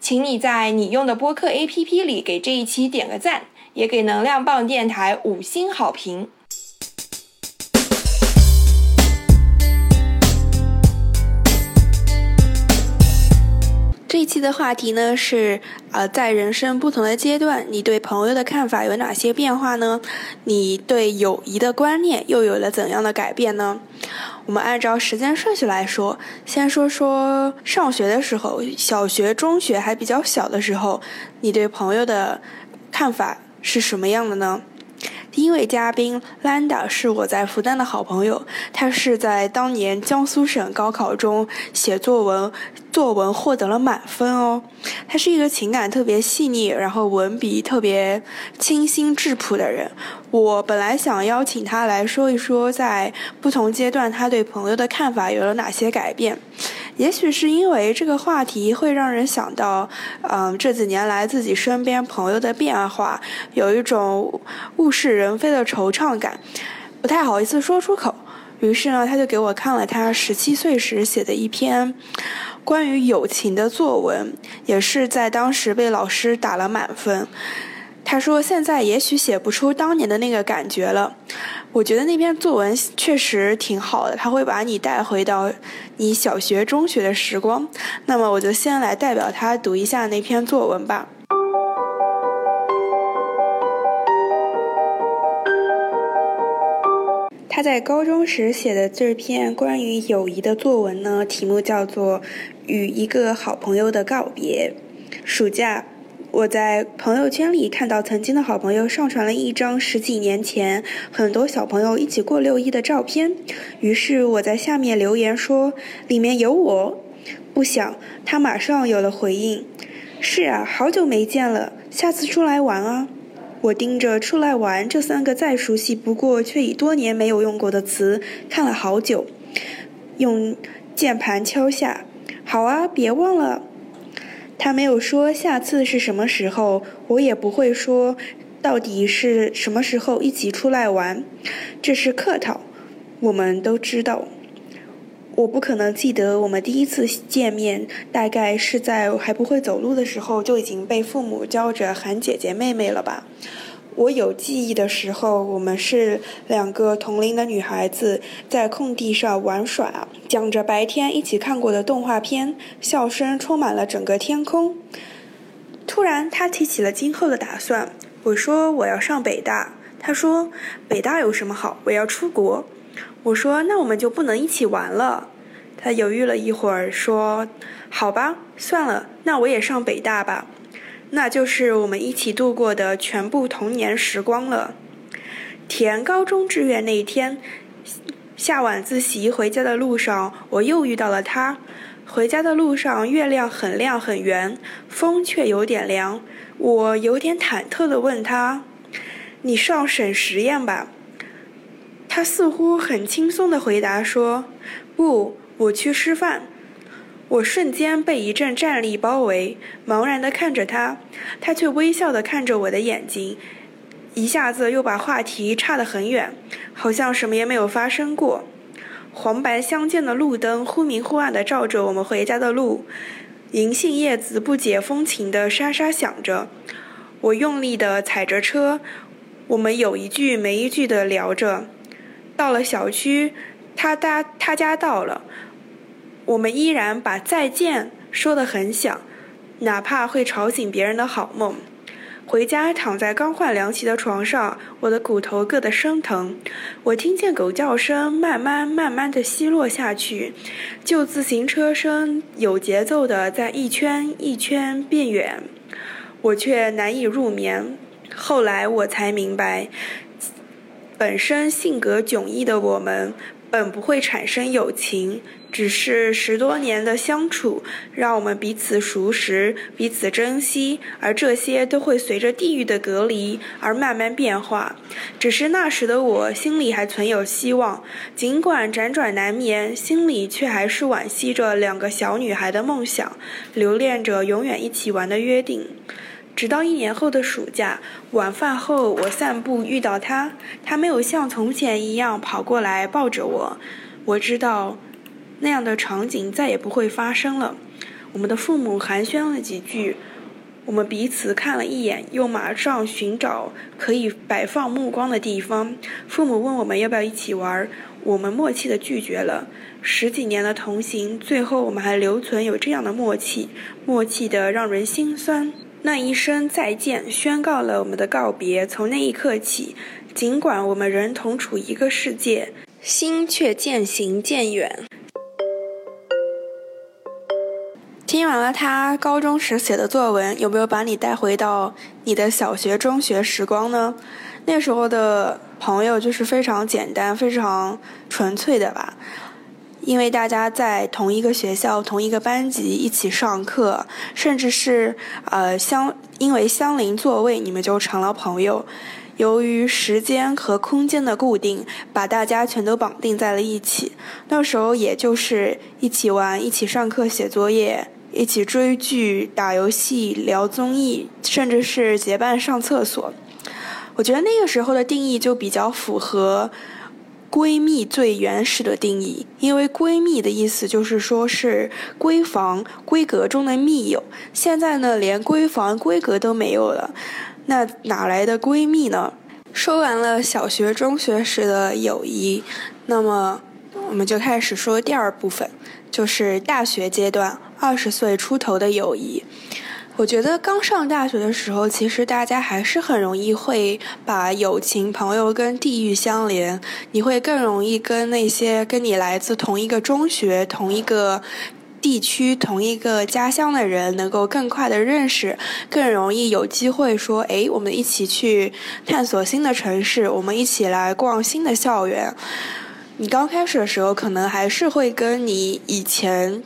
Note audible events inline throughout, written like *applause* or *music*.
请你在你用的播客 APP 里给这一期点个赞，也给能量棒电台五星好评。这一期的话题呢是，呃，在人生不同的阶段，你对朋友的看法有哪些变化呢？你对友谊的观念又有了怎样的改变呢？我们按照时间顺序来说，先说说上学的时候，小学、中学还比较小的时候，你对朋友的看法是什么样的呢？第一位嘉宾兰达是我在复旦的好朋友，他是在当年江苏省高考中写作文，作文获得了满分哦。他是一个情感特别细腻，然后文笔特别清新质朴的人。我本来想邀请他来说一说，在不同阶段他对朋友的看法有了哪些改变。也许是因为这个话题会让人想到，嗯，这几年来自己身边朋友的变化，有一种物是人非的惆怅感，不太好意思说出口。于是呢，他就给我看了他十七岁时写的一篇关于友情的作文，也是在当时被老师打了满分。他说：“现在也许写不出当年的那个感觉了。”我觉得那篇作文确实挺好的，他会把你带回到你小学、中学的时光。那么，我就先来代表他读一下那篇作文吧。他在高中时写的这篇关于友谊的作文呢，题目叫做《与一个好朋友的告别》。暑假。我在朋友圈里看到曾经的好朋友上传了一张十几年前很多小朋友一起过六一的照片，于是我在下面留言说里面有我。不想他马上有了回应：“是啊，好久没见了，下次出来玩啊。”我盯着“出来玩”这三个再熟悉不过却已多年没有用过的词看了好久，用键盘敲下：“好啊，别忘了。”他没有说下次是什么时候，我也不会说到底是什么时候一起出来玩，这是客套，我们都知道。我不可能记得我们第一次见面，大概是在还不会走路的时候就已经被父母叫着喊姐姐妹妹了吧。我有记忆的时候，我们是两个同龄的女孩子在空地上玩耍，讲着白天一起看过的动画片，笑声充满了整个天空。突然，他提起了今后的打算。我说我要上北大，他说北大有什么好？我要出国。我说那我们就不能一起玩了。他犹豫了一会儿，说好吧，算了，那我也上北大吧。那就是我们一起度过的全部童年时光了。填高中志愿那一天，下晚自习回家的路上，我又遇到了他。回家的路上，月亮很亮很圆，风却有点凉。我有点忐忑地问他：“你上省实验吧？”他似乎很轻松地回答说：“不，我去师范。”我瞬间被一阵战栗包围，茫然地看着他，他却微笑地看着我的眼睛，一下子又把话题岔得很远，好像什么也没有发生过。黄白相间的路灯忽明忽暗地照着我们回家的路，银杏叶子不解风情地沙沙响着。我用力地踩着车，我们有一句没一句地聊着。到了小区，他家他家到了。我们依然把再见说得很响，哪怕会吵醒别人的好梦。回家躺在刚换凉席的床上，我的骨头硌得生疼。我听见狗叫声慢慢慢慢地稀落下去，旧自行车声有节奏地在一圈一圈变远，我却难以入眠。后来我才明白，本身性格迥异的我们。本不会产生友情，只是十多年的相处，让我们彼此熟识，彼此珍惜，而这些都会随着地域的隔离而慢慢变化。只是那时的我心里还存有希望，尽管辗转难眠，心里却还是惋惜着两个小女孩的梦想，留恋着永远一起玩的约定。直到一年后的暑假，晚饭后我散步遇到他，他没有像从前一样跑过来抱着我。我知道，那样的场景再也不会发生了。我们的父母寒暄了几句，我们彼此看了一眼，又马上寻找可以摆放目光的地方。父母问我们要不要一起玩，我们默契地拒绝了。十几年的同行，最后我们还留存有这样的默契，默契的让人心酸。那一声再见，宣告了我们的告别。从那一刻起，尽管我们仍同处一个世界，心却渐行渐远。听完了他高中时写的作文，有没有把你带回到你的小学、中学时光呢？那时候的朋友就是非常简单、非常纯粹的吧。因为大家在同一个学校、同一个班级一起上课，甚至是呃相因为相邻座位，你们就成了朋友。由于时间和空间的固定，把大家全都绑定在了一起。那时候也就是一起玩、一起上课、写作业、一起追剧、打游戏、聊综艺，甚至是结伴上厕所。我觉得那个时候的定义就比较符合。闺蜜最原始的定义，因为闺蜜的意思就是说是闺房闺阁中的密友。现在呢，连闺房闺阁都没有了，那哪来的闺蜜呢？说完了小学、中学时的友谊，那么我们就开始说第二部分，就是大学阶段二十岁出头的友谊。我觉得刚上大学的时候，其实大家还是很容易会把友情、朋友跟地域相连。你会更容易跟那些跟你来自同一个中学、同一个地区、同一个家乡的人，能够更快的认识，更容易有机会说：“哎，我们一起去探索新的城市，我们一起来逛新的校园。”你刚开始的时候，可能还是会跟你以前。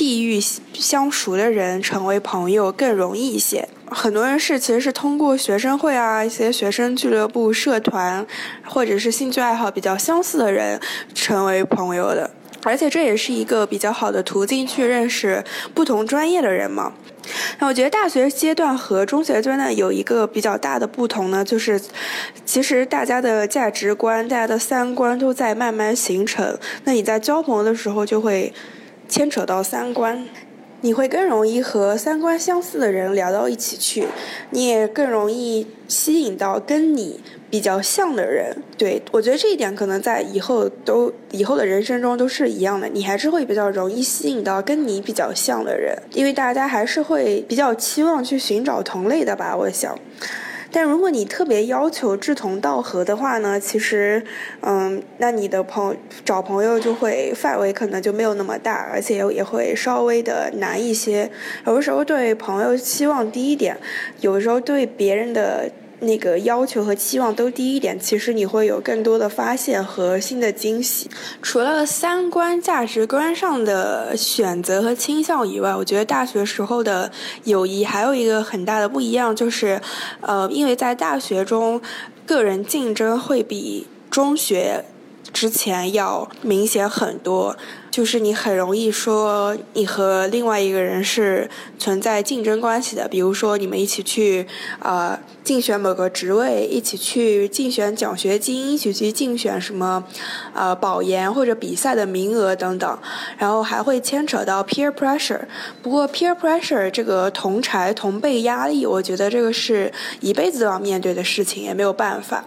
地域相熟的人成为朋友更容易一些。很多人是其实是通过学生会啊、一些学生俱乐部、社团，或者是兴趣爱好比较相似的人成为朋友的。而且这也是一个比较好的途径去认识不同专业的人嘛。那我觉得大学阶段和中学阶段有一个比较大的不同呢，就是其实大家的价值观、大家的三观都在慢慢形成。那你在交朋友的时候就会。牵扯到三观，你会更容易和三观相似的人聊到一起去，你也更容易吸引到跟你比较像的人。对我觉得这一点可能在以后都以后的人生中都是一样的，你还是会比较容易吸引到跟你比较像的人，因为大家还是会比较期望去寻找同类的吧，我想。但如果你特别要求志同道合的话呢，其实，嗯，那你的朋友找朋友就会范围可能就没有那么大，而且也会稍微的难一些。有的时候对朋友期望低一点，有的时候对别人的。那个要求和期望都低一点，其实你会有更多的发现和新的惊喜。除了三观、价值观上的选择和倾向以外，我觉得大学时候的友谊还有一个很大的不一样，就是，呃，因为在大学中，个人竞争会比中学之前要明显很多。就是你很容易说你和另外一个人是存在竞争关系的，比如说你们一起去呃竞选某个职位，一起去竞选奖学金，一起去竞选什么呃保研或者比赛的名额等等，然后还会牵扯到 peer pressure。不过 peer pressure 这个同柴同辈压力，我觉得这个是一辈子都要面对的事情，也没有办法。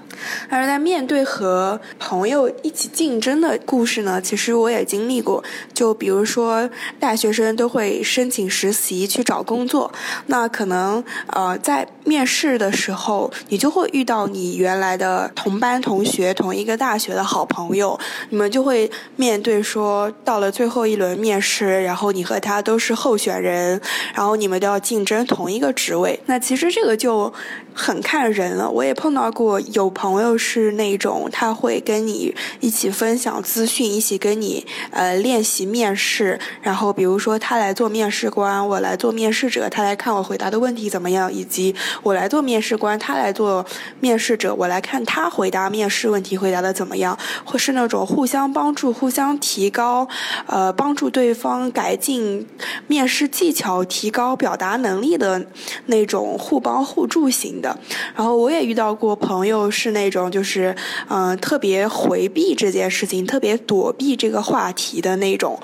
而在面对和朋友一起竞争的故事呢，其实我也经历过。就比如说，大学生都会申请实习去找工作，那可能呃在面试的时候，后你就会遇到你原来的同班同学、同一个大学的好朋友，你们就会面对说，到了最后一轮面试，然后你和他都是候选人，然后你们都要竞争同一个职位。那其实这个就。很看人了，我也碰到过有朋友是那种他会跟你一起分享资讯，一起跟你呃练习面试。然后比如说他来做面试官，我来做面试者，他来看我回答的问题怎么样，以及我来做面试官，他来做面试者，我来看他回答面试问题回答的怎么样，或是那种互相帮助、互相提高，呃，帮助对方改进面试技巧、提高表达能力的那种互帮互助型。的，然后我也遇到过朋友是那种就是，嗯，特别回避这件事情，特别躲避这个话题的那种，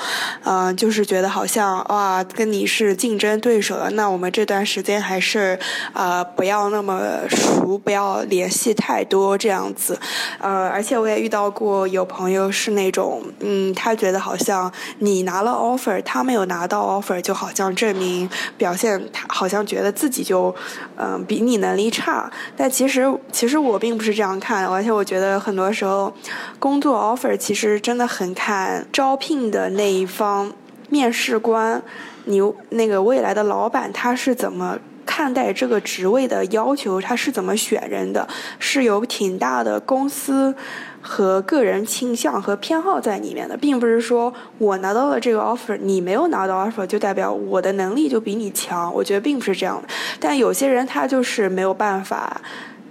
嗯，就是觉得好像哇，跟你是竞争对手了，那我们这段时间还是，呃，不要那么熟，不要联系太多这样子，呃，而且我也遇到过有朋友是那种，嗯，他觉得好像你拿了 offer，他没有拿到 offer，就好像证明表现他好像觉得自己就，嗯，比你能力。差，但其实其实我并不是这样看，而且我觉得很多时候，工作 offer 其实真的很看招聘的那一方面试官，你那个未来的老板他是怎么看待这个职位的要求，他是怎么选人的，是有挺大的公司。和个人倾向和偏好在里面的，并不是说我拿到了这个 offer，你没有拿到 offer 就代表我的能力就比你强。我觉得并不是这样的。但有些人他就是没有办法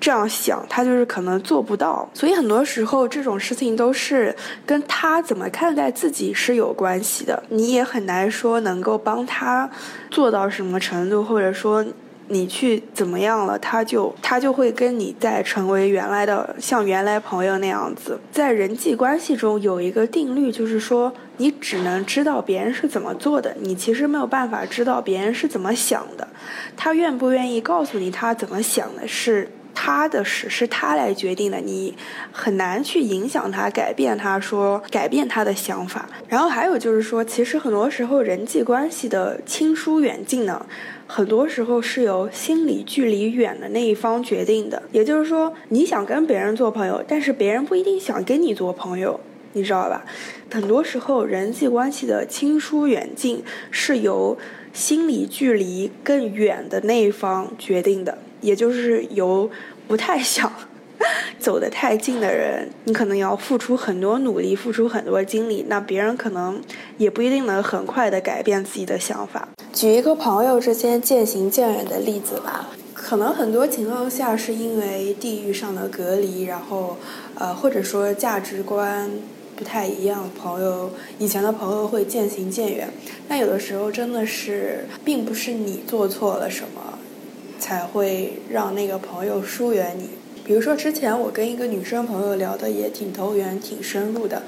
这样想，他就是可能做不到。所以很多时候这种事情都是跟他怎么看待自己是有关系的。你也很难说能够帮他做到什么程度，或者说。你去怎么样了，他就他就会跟你再成为原来的像原来朋友那样子。在人际关系中有一个定律，就是说你只能知道别人是怎么做的，你其实没有办法知道别人是怎么想的。他愿不愿意告诉你他怎么想的，是。他的事是他来决定的，你很难去影响他、改变他，说改变他的想法。然后还有就是说，其实很多时候人际关系的亲疏远近呢，很多时候是由心理距离远的那一方决定的。也就是说，你想跟别人做朋友，但是别人不一定想跟你做朋友，你知道吧？很多时候人际关系的亲疏远近是由心理距离更远的那一方决定的。也就是由不太想 *laughs* 走得太近的人，你可能要付出很多努力，付出很多精力，那别人可能也不一定能很快的改变自己的想法。举一个朋友之间渐行渐远的例子吧，可能很多情况下是因为地域上的隔离，然后呃或者说价值观不太一样，朋友以前的朋友会渐行渐远。但有的时候真的是并不是你做错了什么。才会让那个朋友疏远你。比如说，之前我跟一个女生朋友聊的也挺投缘、挺深入的，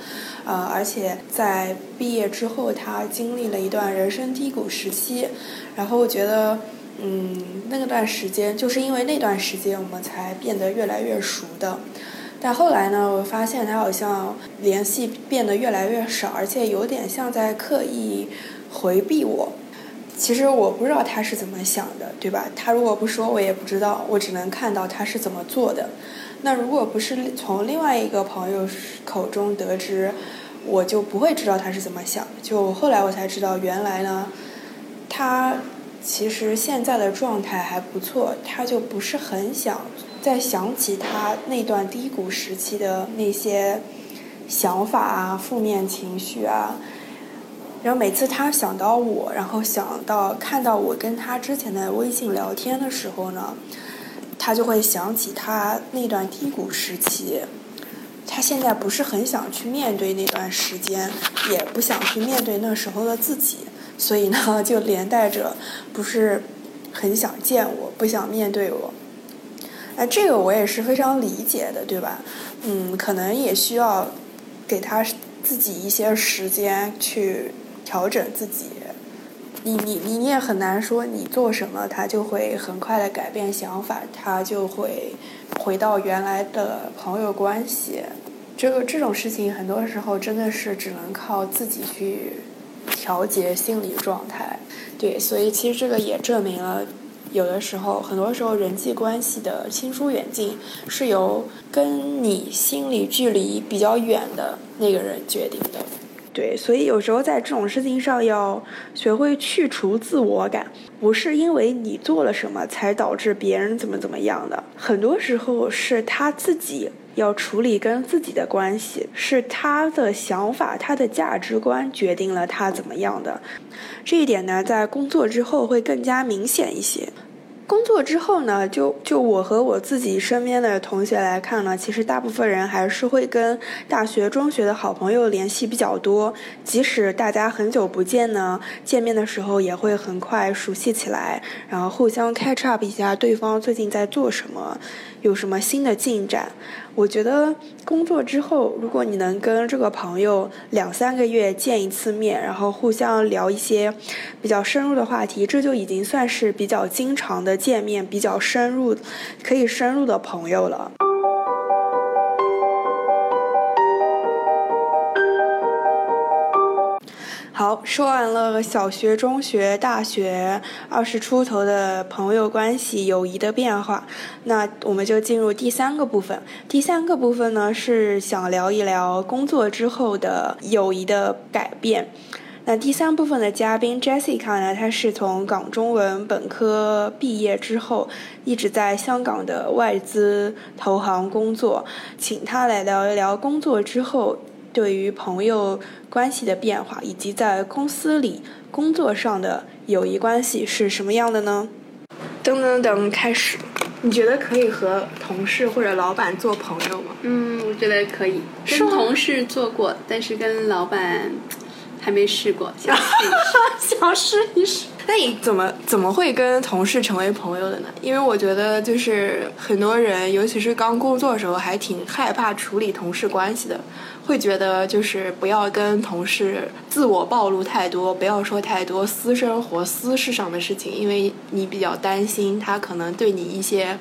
啊，而且在毕业之后，她经历了一段人生低谷时期，然后我觉得，嗯，那段时间就是因为那段时间我们才变得越来越熟的。但后来呢，我发现她好像联系变得越来越少，而且有点像在刻意回避我。其实我不知道他是怎么想的，对吧？他如果不说，我也不知道，我只能看到他是怎么做的。那如果不是从另外一个朋友口中得知，我就不会知道他是怎么想的。就后来我才知道，原来呢，他其实现在的状态还不错，他就不是很想再想起他那段低谷时期的那些想法啊、负面情绪啊。然后每次他想到我，然后想到看到我跟他之前的微信聊天的时候呢，他就会想起他那段低谷时期。他现在不是很想去面对那段时间，也不想去面对那时候的自己，所以呢，*laughs* 就连带着不是很想见我，不想面对我。哎，这个我也是非常理解的，对吧？嗯，可能也需要给他自己一些时间去。调整自己，你你你也很难说你做什么，他就会很快的改变想法，他就会回到原来的朋友关系，这个这种事情很多时候真的是只能靠自己去调节心理状态。对，所以其实这个也证明了，有的时候，很多时候人际关系的亲疏远近是由跟你心理距离比较远的那个人决定。对，所以有时候在这种事情上要学会去除自我感，不是因为你做了什么才导致别人怎么怎么样的，很多时候是他自己。要处理跟自己的关系，是他的想法、他的价值观决定了他怎么样的。这一点呢，在工作之后会更加明显一些。工作之后呢，就就我和我自己身边的同学来看呢，其实大部分人还是会跟大学、中学的好朋友联系比较多。即使大家很久不见呢，见面的时候也会很快熟悉起来，然后互相 catch up 一下对方最近在做什么，有什么新的进展。我觉得工作之后，如果你能跟这个朋友两三个月见一次面，然后互相聊一些比较深入的话题，这就已经算是比较经常的见面、比较深入、可以深入的朋友了。好，说完了小学、中学、大学二十出头的朋友关系、友谊的变化，那我们就进入第三个部分。第三个部分呢，是想聊一聊工作之后的友谊的改变。那第三部分的嘉宾 Jessica 呢，她是从港中文本科毕业之后，一直在香港的外资投行工作，请她来聊一聊工作之后。对于朋友关系的变化，以及在公司里工作上的友谊关系是什么样的呢？噔噔噔，开始。你觉得可以和同事或者老板做朋友吗？嗯，我觉得可以。跟同事做过，但是跟老板还没试过，想试一试。*laughs* 想试一试。那你怎么怎么会跟同事成为朋友的呢？因为我觉得就是很多人，尤其是刚工作的时候，还挺害怕处理同事关系的。会觉得就是不要跟同事自我暴露太多，不要说太多私生活、私事上的事情，因为你比较担心他可能对你一些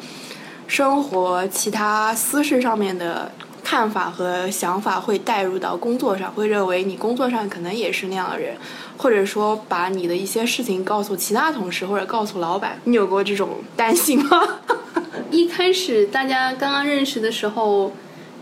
生活其他私事上面的看法和想法会带入到工作上，会认为你工作上可能也是那样的人，或者说把你的一些事情告诉其他同事或者告诉老板，你有过这种担心吗？*laughs* 一开始大家刚刚认识的时候。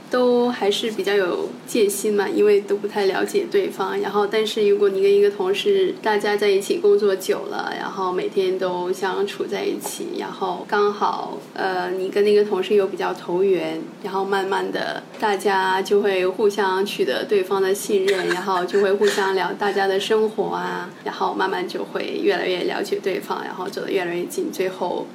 都还是比较有戒心嘛，因为都不太了解对方。然后，但是如果你跟一个同事，大家在一起工作久了，然后每天都相处在一起，然后刚好呃，你跟那个同事又比较投缘，然后慢慢的大家就会互相取得对方的信任，然后就会互相聊大家的生活啊，然后慢慢就会越来越了解对方，然后走得越来越近，最后。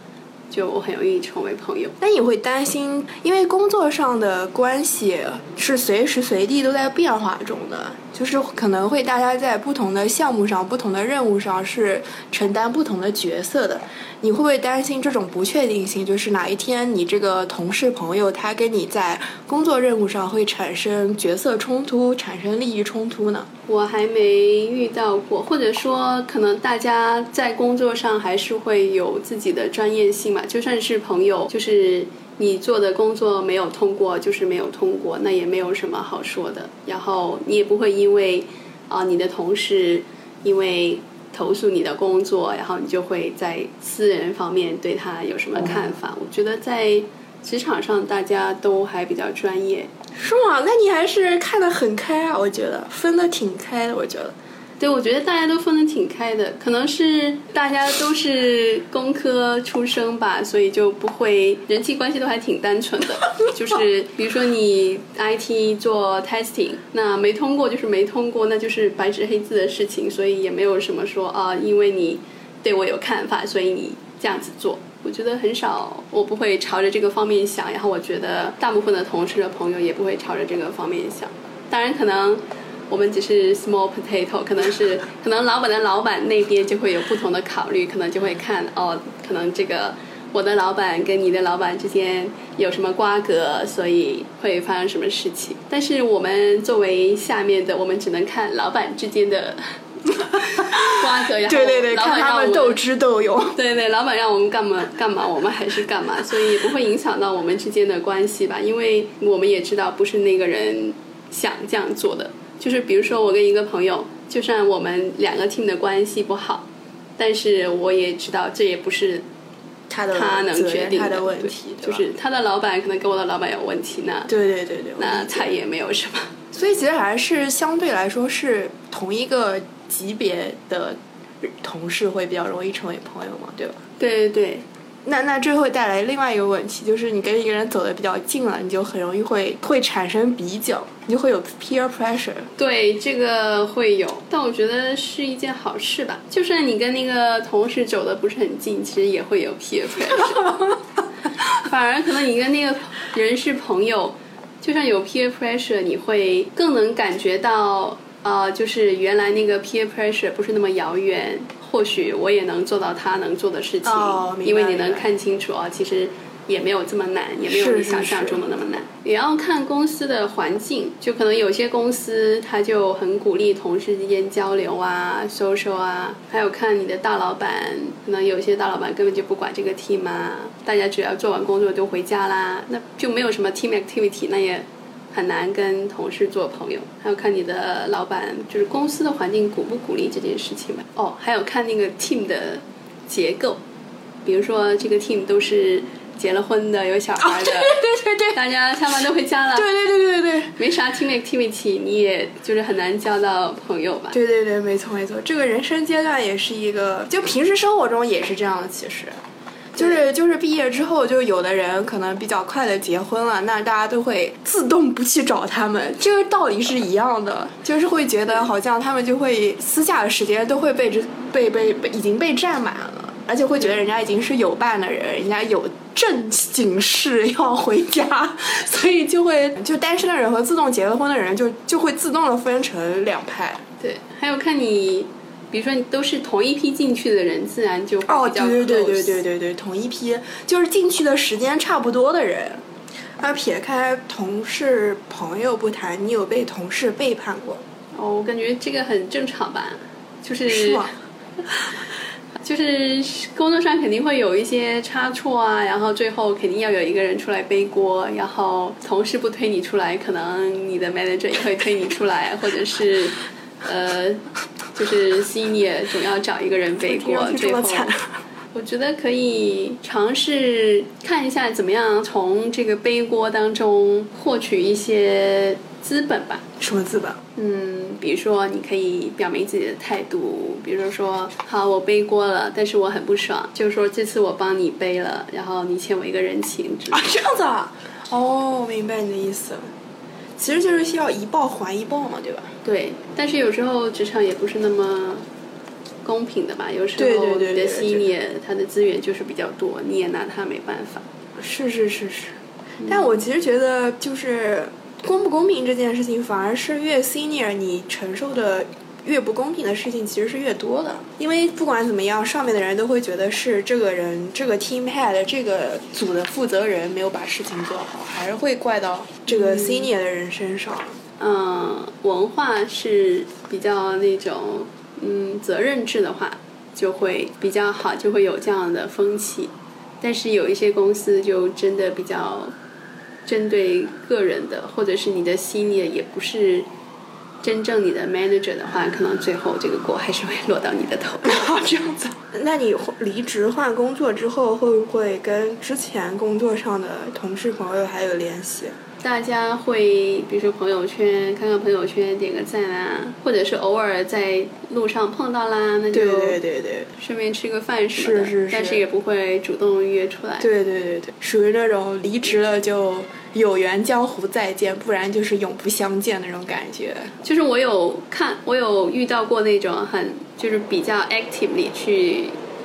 就很容易成为朋友。那你会担心，因为工作上的关系是随时随地都在变化中的，就是可能会大家在不同的项目上、不同的任务上是承担不同的角色的。你会不会担心这种不确定性？就是哪一天你这个同事朋友他跟你在工作任务上会产生角色冲突、产生利益冲突呢？我还没遇到过，或者说可能大家在工作上还是会有自己的专业性嘛。就算是朋友，就是你做的工作没有通过，就是没有通过，那也没有什么好说的。然后你也不会因为啊你的同事因为。投诉你的工作，然后你就会在私人方面对他有什么看法？我觉得在职场上大家都还比较专业，是吗？那你还是看得很开啊，我觉得分得挺开的，我觉得。对，我觉得大家都分得挺开的，可能是大家都是工科出生吧，所以就不会人际关系都还挺单纯的。*laughs* 就是比如说你 IT 做 testing，那没通过就是没通过，那就是白纸黑字的事情，所以也没有什么说啊，因为你对我有看法，所以你这样子做。我觉得很少，我不会朝着这个方面想，然后我觉得大部分的同事的朋友也不会朝着这个方面想。当然可能。我们只是 small potato，可能是可能老板的老板那边就会有不同的考虑，可能就会看哦，可能这个我的老板跟你的老板之间有什么瓜葛，所以会发生什么事情。但是我们作为下面的，我们只能看老板之间的瓜瓜葛，然后对对对，看他们斗智斗勇。*laughs* 对对，老板让我们干嘛干嘛，我们还是干嘛，所以也不会影响到我们之间的关系吧，因为我们也知道不是那个人想这样做的。就是比如说我跟一个朋友，就算我们两个 team 的关系不好，但是我也知道这也不是他的他能决定他的问题，就是他的老板可能跟我的老板有问题，那对对对对，那他也没有什么。*laughs* 所以其实还是相对来说是同一个级别的同事会比较容易成为朋友嘛，对吧？对对对，那那这会带来另外一个问题，就是你跟一个人走的比较近了，你就很容易会会产生比较，你就会有 peer pressure。对，这个会有，但我觉得是一件好事吧。就算你跟那个同事走的不是很近，其实也会有 peer pressure。反而可能你跟那个人是朋友，就算有 peer pressure，你会更能感觉到，呃，就是原来那个 peer pressure 不是那么遥远。或许我也能做到他能做的事情，哦因为你能看清楚啊，其实也没有这么难，也没有你想象中的那么难。也要看公司的环境，就可能有些公司他就很鼓励同事之间交流啊、social 啊，还有看你的大老板，可能有些大老板根本就不管这个 team 啊，大家只要做完工作就回家啦，那就没有什么 team activity，那也很难跟同事做朋友。还有看你的老板，就是公司的环境鼓不鼓励这件事情吧。哦，还有看那个 team 的结构，比如说这个 team 都是结了婚的、有小孩的。对对对大家下班都回家了，对对对对对没啥 team activity，你也就是很难交到朋友吧？对对对，没错没错，这个人生阶段也是一个，就平时生活中也是这样的，其实。就是就是毕业之后，就有的人可能比较快的结婚了，那大家都会自动不去找他们，这个道理是一样的，就是会觉得好像他们就会私下的时间都会被这被被已经被占满了，而且会觉得人家已经是有伴的人，人家有正经事要回家，*laughs* 所以就会就单身的人和自动结了婚的人就就会自动的分成两派。对，还有看你，比如说你都是同一批进去的人，自然就会哦，对对对对对对对，同一批就是进去的时间差不多的人。啊，撇开同事朋友不谈，你有被同事背叛过？哦，我感觉这个很正常吧，就是是吗？*laughs* 就是工作上肯定会有一些差错啊，然后最后肯定要有一个人出来背锅，然后同事不推你出来，可能你的 manager 也会推你出来，或者是呃，就是 senior 总要找一个人背锅，最后。我觉得可以尝试看一下怎么样从这个背锅当中获取一些资本吧。什么资本？嗯，比如说你可以表明自己的态度，比如说好我背锅了，但是我很不爽，就是说这次我帮你背了，然后你欠我一个人情啊，这样子啊？哦，明白你的意思。其实就是需要一报还一报嘛，对吧？对，但是有时候职场也不是那么公平的吧，有时候你的 senior 他的资源就是比较多，你也拿他没办法。是是是是，但我其实觉得就是公不公平这件事情，反而是越 senior 你承受的越不公平的事情其实是越多的，因为不管怎么样，上面的人都会觉得是这个人这个 team head 这个组的负责人没有把事情做好，还是会怪到这个 senior 的人身上。嗯，文化是比较那种嗯责任制的话，就会比较好，就会有这样的风气。但是有一些公司就真的比较针对个人的，或者是你的 senior 也不是真正你的 manager 的话，可能最后这个锅还是会落到你的头。这样子，*laughs* 那你离职换工作之后，会不会跟之前工作上的同事朋友还有联系？大家会比如说朋友圈看看朋友圈点个赞啊，或者是偶尔在路上碰到啦，那就对对对对顺便吃个饭什么的，是是是但是也不会主动约出来。对对对对，属于那种离职了就有缘江湖再见，不然就是永不相见那种感觉。就是我有看，我有遇到过那种很就是比较 actively 去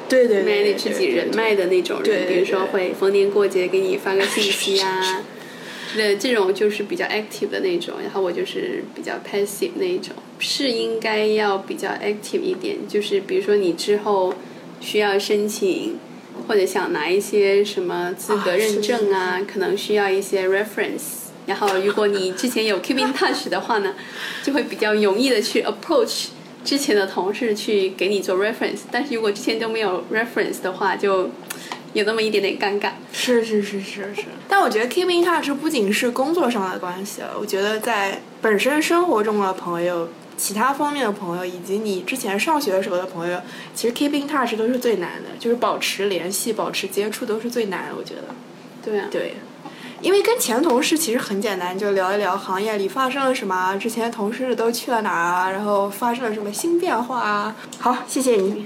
对对对 manage 自己人脉的那种人，比如说会逢年过节给你发个信息啊。*laughs* 对，这种就是比较 active 的那种，然后我就是比较 passive 那一种，是应该要比较 active 一点。就是比如说你之后需要申请，或者想拿一些什么资格认证啊，可能需要一些 reference。然后如果你之前有 keep in touch 的话呢，就会比较容易的去 approach 之前的同事去给你做 reference，但是如果之前都没有 reference 的话，就有那么一点点尴尬。是是是是是，但我觉得 keep in touch 不仅是工作上的关系了，我觉得在本身生活中的朋友、其他方面的朋友，以及你之前上学的时候的朋友，其实 keep in touch 都是最难的，就是保持联系、保持接触都是最难的，我觉得。对啊，对，因为跟前同事其实很简单，就聊一聊行业里发生了什么啊，之前同事都去了哪儿啊，然后发生了什么新变化啊。好，谢谢你。